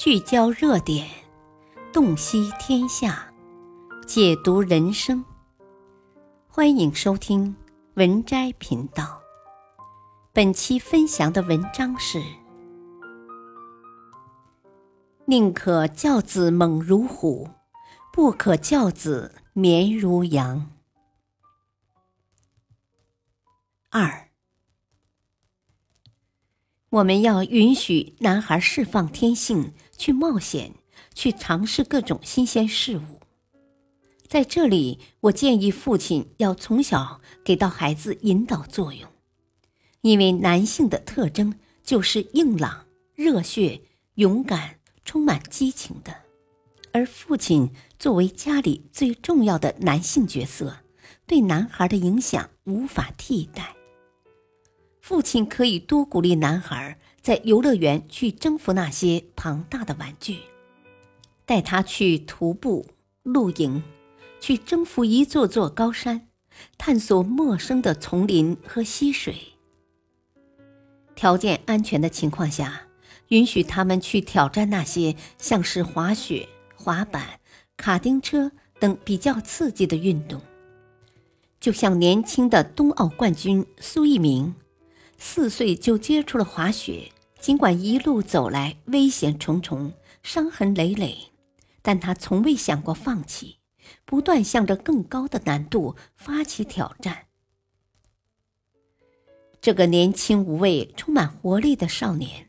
聚焦热点，洞悉天下，解读人生。欢迎收听文摘频道。本期分享的文章是：宁可教子猛如虎，不可教子绵如羊。二。我们要允许男孩释放天性，去冒险，去尝试各种新鲜事物。在这里，我建议父亲要从小给到孩子引导作用，因为男性的特征就是硬朗、热血、勇敢、充满激情的，而父亲作为家里最重要的男性角色，对男孩的影响无法替代。父亲可以多鼓励男孩在游乐园去征服那些庞大的玩具，带他去徒步、露营，去征服一座座高山，探索陌生的丛林和溪水。条件安全的情况下，允许他们去挑战那些像是滑雪、滑板、卡丁车等比较刺激的运动。就像年轻的冬奥冠军苏翊鸣。四岁就接触了滑雪，尽管一路走来危险重重、伤痕累累，但他从未想过放弃，不断向着更高的难度发起挑战。这个年轻无畏、充满活力的少年，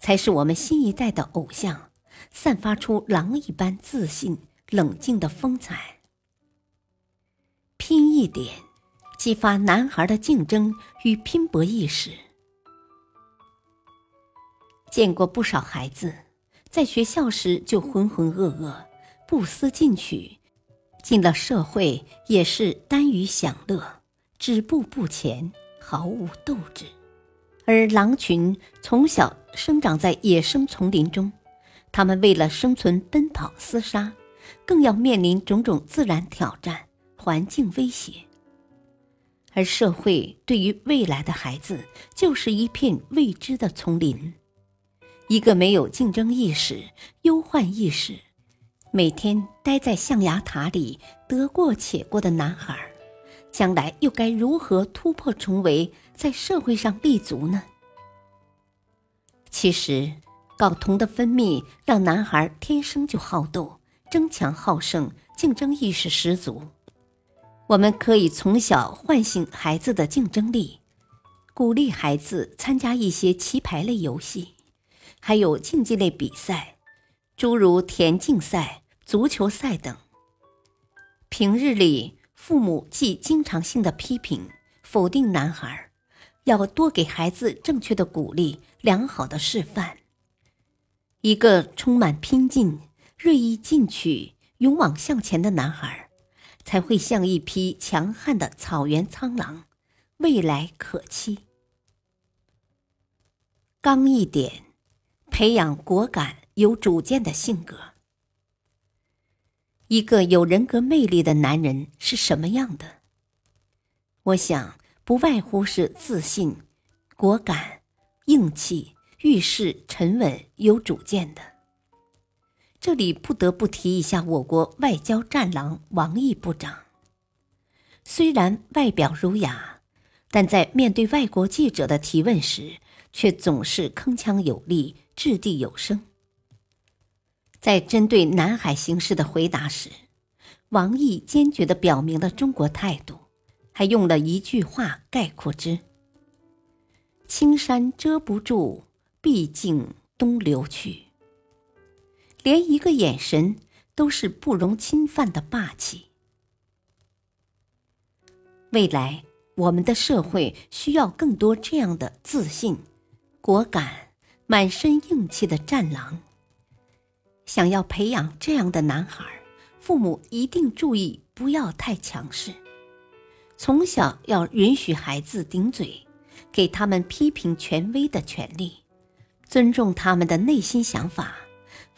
才是我们新一代的偶像，散发出狼一般自信、冷静的风采。拼一点。激发男孩的竞争与拼搏意识。见过不少孩子，在学校时就浑浑噩噩、不思进取，进了社会也是耽于享乐、止步不前、毫无斗志。而狼群从小生长在野生丛林中，他们为了生存奔跑厮杀，更要面临种种自然挑战、环境威胁。而社会对于未来的孩子，就是一片未知的丛林。一个没有竞争意识、忧患意识，每天待在象牙塔里得过且过的男孩，将来又该如何突破重围，在社会上立足呢？其实，睾酮的分泌让男孩天生就好斗、争强好胜、竞争意识十足。我们可以从小唤醒孩子的竞争力，鼓励孩子参加一些棋牌类游戏，还有竞技类比赛，诸如田径赛、足球赛等。平日里，父母既经常性的批评、否定男孩，要多给孩子正确的鼓励、良好的示范。一个充满拼劲、锐意进取、勇往向前的男孩。才会像一匹强悍的草原苍狼，未来可期。刚一点，培养果敢、有主见的性格。一个有人格魅力的男人是什么样的？我想，不外乎是自信、果敢、硬气、遇事沉稳、有主见的。这里不得不提一下我国外交战狼王毅部长。虽然外表儒雅，但在面对外国记者的提问时，却总是铿锵有力、掷地有声。在针对南海形势的回答时，王毅坚决地表明了中国态度，还用了一句话概括之：“青山遮不住，毕竟东流去。”连一个眼神都是不容侵犯的霸气。未来，我们的社会需要更多这样的自信、果敢、满身硬气的战狼。想要培养这样的男孩，父母一定注意不要太强势，从小要允许孩子顶嘴，给他们批评权威的权利，尊重他们的内心想法。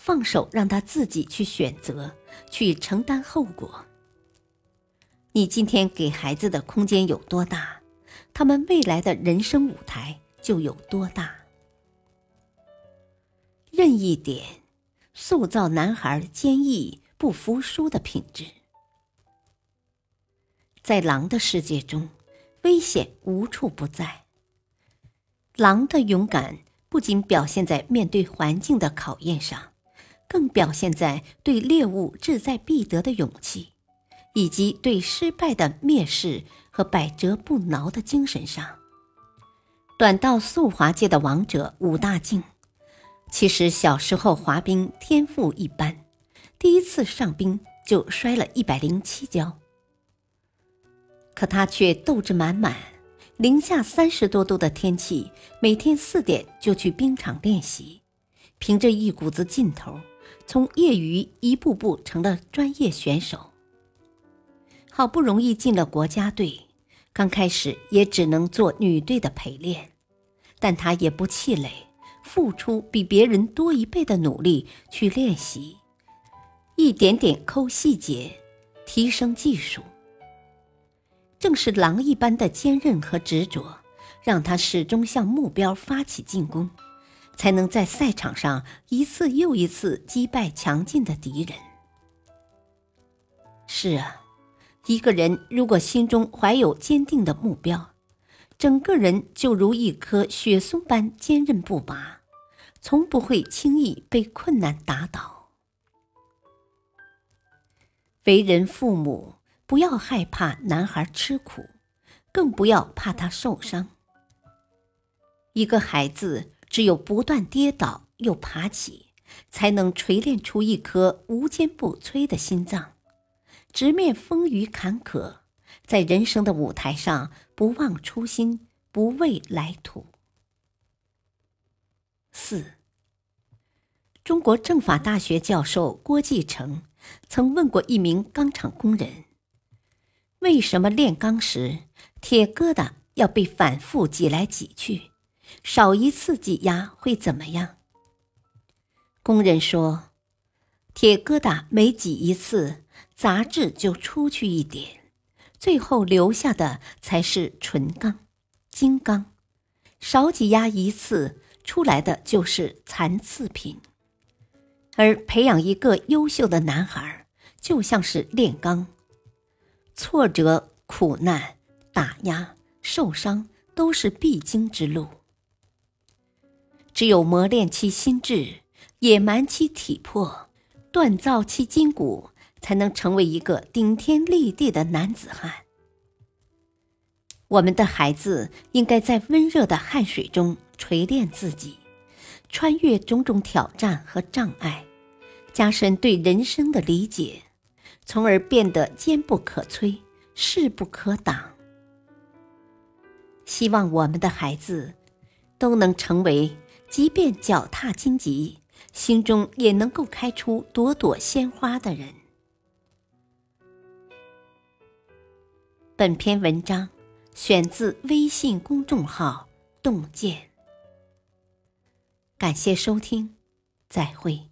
放手让他自己去选择，去承担后果。你今天给孩子的空间有多大，他们未来的人生舞台就有多大。任意点，塑造男孩坚毅不服输的品质。在狼的世界中，危险无处不在。狼的勇敢不仅表现在面对环境的考验上，更表现在对猎物志在必得的勇气，以及对失败的蔑视和百折不挠的精神上。短道速滑界的王者武大靖，其实小时候滑冰天赋一般，第一次上冰就摔了一百零七跤。可他却斗志满满，零下三十多度的天气，每天四点就去冰场练习，凭着一股子劲头，从业余一步步成了专业选手。好不容易进了国家队，刚开始也只能做女队的陪练，但他也不气馁，付出比别人多一倍的努力去练习，一点点抠细节，提升技术。正是狼一般的坚韧和执着，让他始终向目标发起进攻，才能在赛场上一次又一次击败强劲的敌人。是啊，一个人如果心中怀有坚定的目标，整个人就如一棵雪松般坚韧不拔，从不会轻易被困难打倒。为人父母。不要害怕男孩吃苦，更不要怕他受伤。一个孩子只有不断跌倒又爬起，才能锤炼出一颗无坚不摧的心脏，直面风雨坎坷，在人生的舞台上不忘初心，不畏来土。四，中国政法大学教授郭继成曾问过一名钢厂工人。为什么炼钢时铁疙瘩要被反复挤来挤去？少一次挤压会怎么样？工人说：“铁疙瘩每挤一次，杂质就出去一点，最后留下的才是纯钢、精钢。少挤压一次，出来的就是残次品。而培养一个优秀的男孩，就像是炼钢。”挫折、苦难、打压、受伤都是必经之路。只有磨练其心智，野蛮其体魄，锻造其筋骨，才能成为一个顶天立地的男子汉。我们的孩子应该在温热的汗水中锤炼自己，穿越种种挑战和障碍，加深对人生的理解。从而变得坚不可摧、势不可挡。希望我们的孩子都能成为，即便脚踏荆棘，心中也能够开出朵朵鲜花的人。本篇文章选自微信公众号“洞见”，感谢收听，再会。